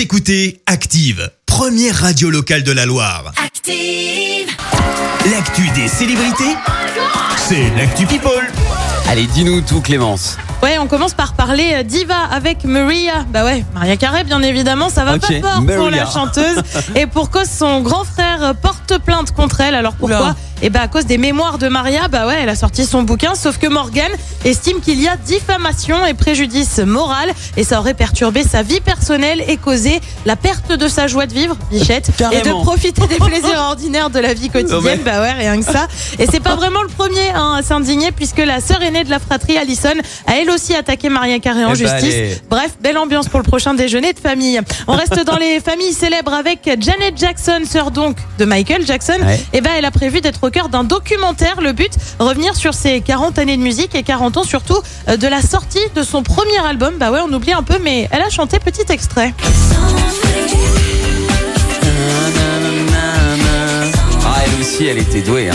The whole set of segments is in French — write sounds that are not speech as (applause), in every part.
Vous écoutez Active, première radio locale de la Loire. Active. L'actu des célébrités, c'est l'actu People. Allez, dis-nous tout, Clémence. Ouais, on commence par parler euh, diva avec Maria. Bah ouais, Maria Carré, bien évidemment, ça va Ok, pas fort pour Maria. la chanteuse. (laughs) Et pour cause, son grand frère euh, porte plainte contre elle. Alors pourquoi Oula. Et bah à cause des mémoires de Maria, bah ouais, elle a sorti son bouquin. Sauf que Morgan estime qu'il y a diffamation et préjudice moral, et ça aurait perturbé sa vie personnelle et causé la perte de sa joie de vivre, Bichette, et de profiter des (laughs) plaisirs ordinaires de la vie quotidienne. ouais. Bah ouais, rien que ça. Et c'est pas vraiment le premier hein, à s'indigner, puisque la sœur aînée de la fratrie, Allison, a elle aussi attaqué Maria Carré en Eh bah, justice. Bref, belle ambiance pour le prochain déjeuner de famille. On reste dans les familles célèbres avec Janet Jackson, sœur donc de Michael Jackson. Ouais. Et ben, elle a prévu d'être au cœur d'un documentaire. Le but, revenir sur ses 40 années de musique et 40 ans surtout euh, de la sortie de son premier album. Bah ouais, on oublie un peu, mais elle a chanté petit extrait. Ah, elle aussi, elle était douée. Hein.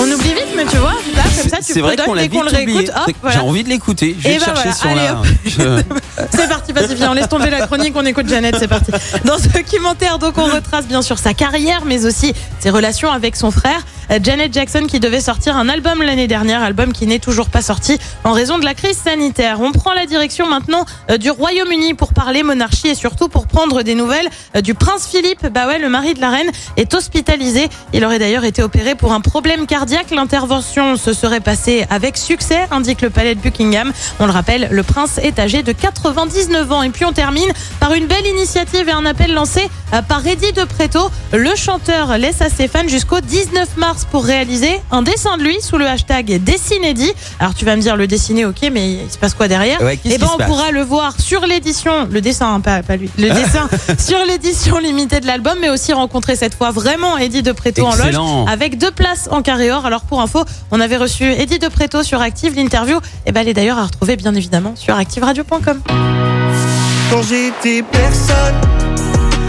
On oublie vite, mais tu vois, là, comme ça, tu C'est vrai qu'on vite qu'on le réécoute. voilà. J'ai envie de l'écouter. Je vais Et bah chercher voilà, sur allez, la. (laughs) (laughs) C'est parti, viens, on laisse tomber la chronique, on écoute Jeannette, c'est parti. Dans ce documentaire, donc, on retrace bien sûr sa carrière, mais aussi ses relations avec son frère. Euh, Janet Jackson qui devait sortir un album l'année dernière, album qui n'est toujours pas sorti en raison de la crise sanitaire. On prend la direction maintenant euh, du Royaume-Uni pour parler monarchie et surtout pour prendre des nouvelles euh, du prince Philippe. Bah ouais, le mari de la reine est hospitalisé. Il aurait d'ailleurs été opéré pour un problème cardiaque. L'intervention se serait passée avec succès, indique le palais de Buckingham. On le rappelle, le prince est âgé de 99 ans. Et puis on termine par une belle initiative et un appel lancé par Eddie de Preto. Le chanteur laisse à ses fans jusqu'au 19 mars pour réaliser un dessin de lui sous le hashtag Dessine Eddie. Alors tu vas me dire le dessiner, ok, mais il se passe quoi derrière Ouais, qu'est-ce Eh ben on pourra le voir sur l'édition, le dessin, hein, pas, pas lui, le dessin (laughs) sur l'édition limitée de l'album, mais aussi rencontrer cette fois vraiment Eddie de Preto en loge avec deux places en carré or. Alors pour info, on avait reçu Eddie de Preto sur Active, l'interview, et ben elle est d'ailleurs à retrouver bien évidemment sur activeradio.com. Quand j'étais personne,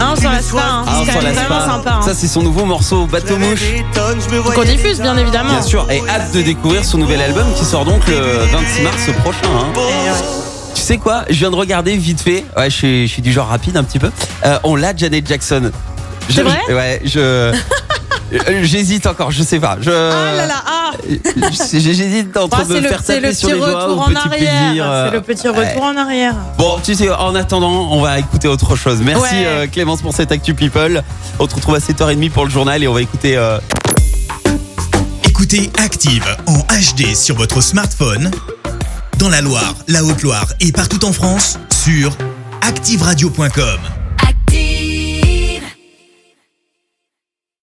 Hein, on s'en lasse pas, hein. Ah, laisse vraiment sympa. hein. Ça, c'est son nouveau morceau Bateau Mouche. j'étonne, je me Qu'on diffuse bien évidemment. Bien sûr, et hâte de découvrir son nouvel album qui sort donc le 26 mars prochain. hein. Et ouais. Tu sais quoi Je viens de regarder vite fait. Ouais, je suis, je suis du genre rapide un petit peu. Euh, on l'a Janet Jackson. Je- C'est vrai? Ouais, je. (laughs) euh, J'hésite encore, je sais pas. Je, Ah là là, ah je- J'hésite entre Ah, me c'est le, faire taper le sur petit les doigts retour ou en petit plaisir. euh, C'est le petit ouais. retour en arrière. Bon, tu sais, en attendant, on va écouter autre chose. Merci Ouais. euh, Clémence pour cette Actu People. On se retrouve à 7h30 pour le journal et on va écouter. euh, Écoutez Active en HD sur votre smartphone, dans la Loire, la Haute-Loire et partout en France, sur activeradio.com.